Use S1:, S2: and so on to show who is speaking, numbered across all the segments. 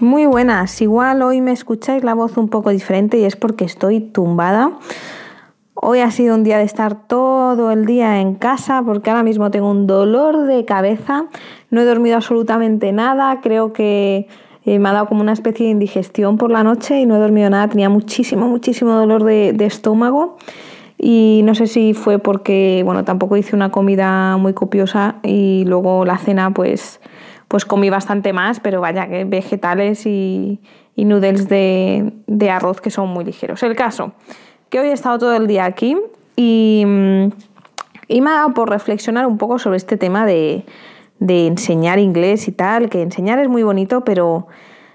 S1: Muy buenas, igual hoy me escucháis la voz un poco diferente y es porque estoy tumbada. Hoy ha sido un día de estar todo el día en casa porque ahora mismo tengo un dolor de cabeza, no he dormido absolutamente nada, creo que eh, me ha dado como una especie de indigestión por la noche y no he dormido nada, tenía muchísimo, muchísimo dolor de, estómago. Y no sé si fue porque, bueno, tampoco hice una comida muy copiosa y luego la cena pues pues comí bastante más, pero vaya que vegetales y, noodles de, arroz que son muy ligeros. El caso, que hoy he estado todo el día aquí y, y me ha dado por reflexionar un poco sobre este tema de, de enseñar inglés y tal, que enseñar es muy bonito, pero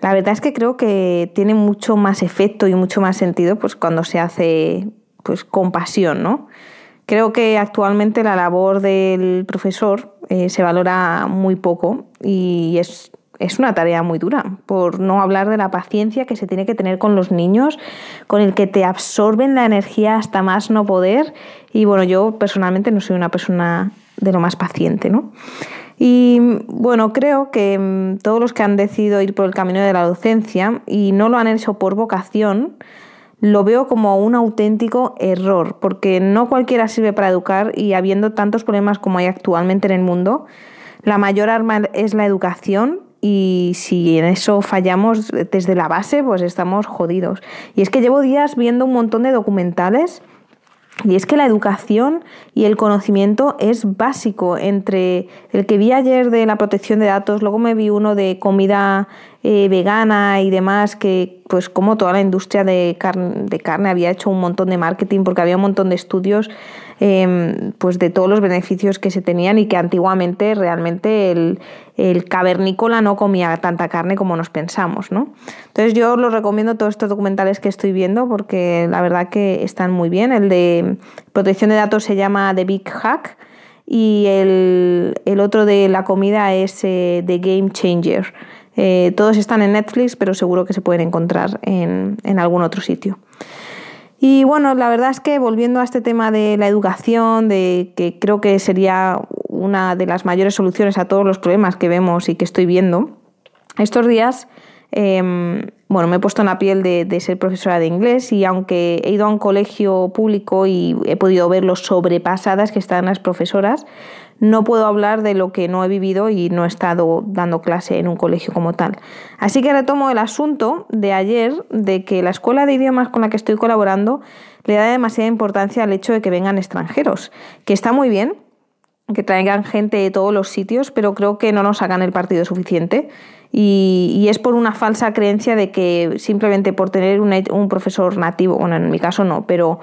S1: la verdad es que creo que tiene mucho más efecto y mucho más sentido pues cuando se hace pues con pasión, ¿no? Creo que actualmente la labor del profesor eh, se valora muy poco y es, es una tarea muy dura, por no hablar de la paciencia que se tiene que tener con los niños, con el que te absorben la energía hasta más no poder. Y bueno, yo personalmente no soy una persona de lo más paciente, ¿no? Y bueno, creo que mm, todos los que han decidido ir por el camino de la docencia y no lo han hecho por vocación, lo veo como un auténtico error, porque no cualquiera sirve para educar y habiendo tantos problemas como hay actualmente en el mundo, la mayor arma es la educación y si en eso fallamos desde la base, pues estamos jodidos. Y es que llevo días viendo un montón de documentales y es que la educación y el conocimiento es básico. Entre el que vi ayer de la protección de datos, luego me vi uno de comida eh, vegana y demás, que pues como toda la industria de carne, de carne había hecho un montón de marketing porque había un montón de estudios Em, pues de todos los beneficios que se tenían y que antiguamente realmente el, cavernícola no comía tanta carne como nos pensamos. ¿no? Entonces yo os los recomiendo todos estos documentales que estoy viendo porque la verdad que están muy bien. El de protección de datos se llama The Big Hack y el, otro de la comida es eh, The Game Changer. Eh, todos están en Netflix, pero seguro que se pueden encontrar en, algún otro sitio. Y bueno, la verdad es que volviendo a este tema de la educación, de que creo que sería una de las mayores soluciones a todos los problemas que vemos y que estoy viendo, estos días, em, bueno, me he puesto en la piel de, de, ser profesora de inglés y aunque he ido a un colegio público y he podido ver lo sobrepasadas que están las profesoras, no puedo hablar de lo que no he vivido y no he estado dando clase en un colegio como tal. Así que retomo el asunto de ayer de que la escuela de idiomas con la que estoy colaborando le da demasiada importancia al hecho de que vengan extranjeros, que está muy bien, que traigan gente de todos los sitios, pero creo que no nos hagan el partido suficiente. Y, es por una falsa creencia de que simplemente por tener un profesor nativo, bueno, en mi caso no, pero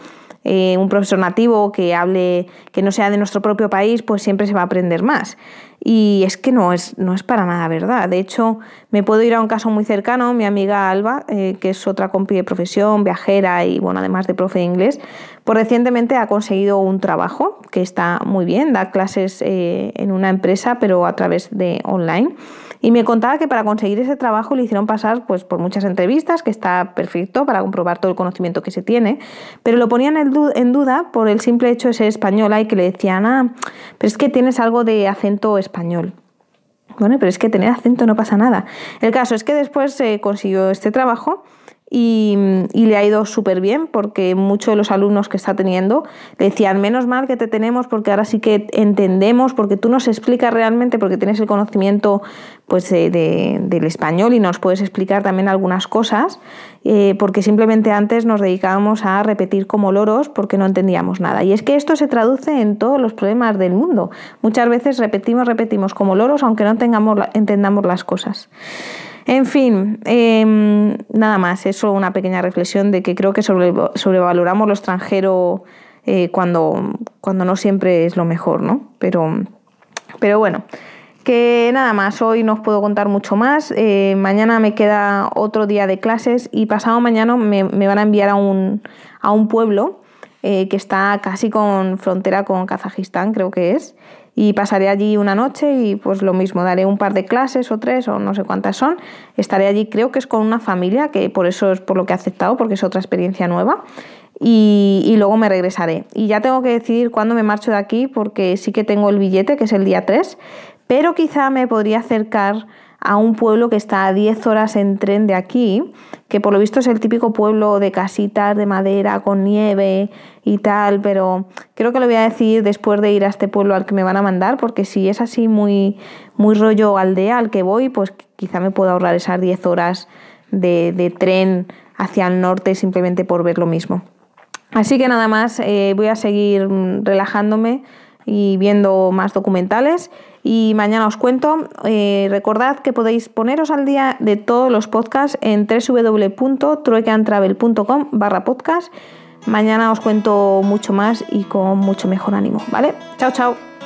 S1: eh, un profesor nativo que hable, que no sea de nuestro propio país, pues siempre se va a aprender más. Y es que no es, no es para nada verdad. De hecho, me puedo ir a un caso muy cercano, mi amiga Alba, eh, que es otra compi de profesión, viajera y bueno, además de profe de inglés, pues recientemente ha conseguido un trabajo que está muy bien, da clases eh, en una empresa, pero a través de online. Y me contaba que para conseguir ese trabajo le hicieron pasar pues, por muchas entrevistas, que está perfecto para comprobar todo el conocimiento que se tiene, pero lo ponían en duda por el simple hecho de ser española y que le decían, ah, pero es que tienes algo de acento español. Bueno, pero es que tener acento no pasa nada. El caso es que después se eh, consiguió este trabajo y, le ha ido súper bien porque muchos de los alumnos que está teniendo decían, menos mal que te tenemos porque ahora sí que entendemos, porque tú nos explicas realmente, porque tienes el conocimiento pues, del español y nos puedes explicar también algunas cosas, eh, porque simplemente antes nos dedicábamos a repetir como loros porque no entendíamos nada. Y es que esto se traduce en todos los problemas del mundo. Muchas veces repetimos, repetimos como loros aunque no tengamos, entendamos las cosas. En fin, em, nada más, eso una pequeña reflexión de que creo que sobrevaloramos lo extranjero eh, cuando, cuando no siempre es lo mejor, ¿no? Pero, pero bueno, Que nada más, hoy no os puedo contar mucho más. Eh, mañana me queda otro día de clases y pasado mañana me, van a enviar a un, a un pueblo eh, que está casi con frontera con Kazajistán, creo que es. Y pasaré allí una noche y pues lo mismo, daré un par de clases o tres o no sé cuántas son. Estaré allí, creo que es con una familia, que por eso es por lo que he aceptado, porque es otra experiencia nueva. Y, y, luego me regresaré. Y ya tengo que decidir cuándo me marcho de aquí porque sí que tengo el billete, que es el día 3, pero quizá me podría acercar a un pueblo que está a 10 horas en tren de aquí, que por lo visto es el típico pueblo de casitas de madera con nieve y tal, pero creo que lo voy a decidir después de ir a este pueblo al que me van a mandar, porque si es así muy, muy rollo aldea al que voy, pues quizá me puedo ahorrar esas 10 horas de, tren hacia el norte simplemente por ver lo mismo. Así que nada más, eh, voy a seguir relajándome y viendo más documentales. Y mañana os cuento. Eh, recordad que podéis poneros al día de todos los podcasts en www.truecantravel.com barra podcast. Mañana os cuento mucho más y con mucho mejor ánimo, ¿vale? Chao, chao.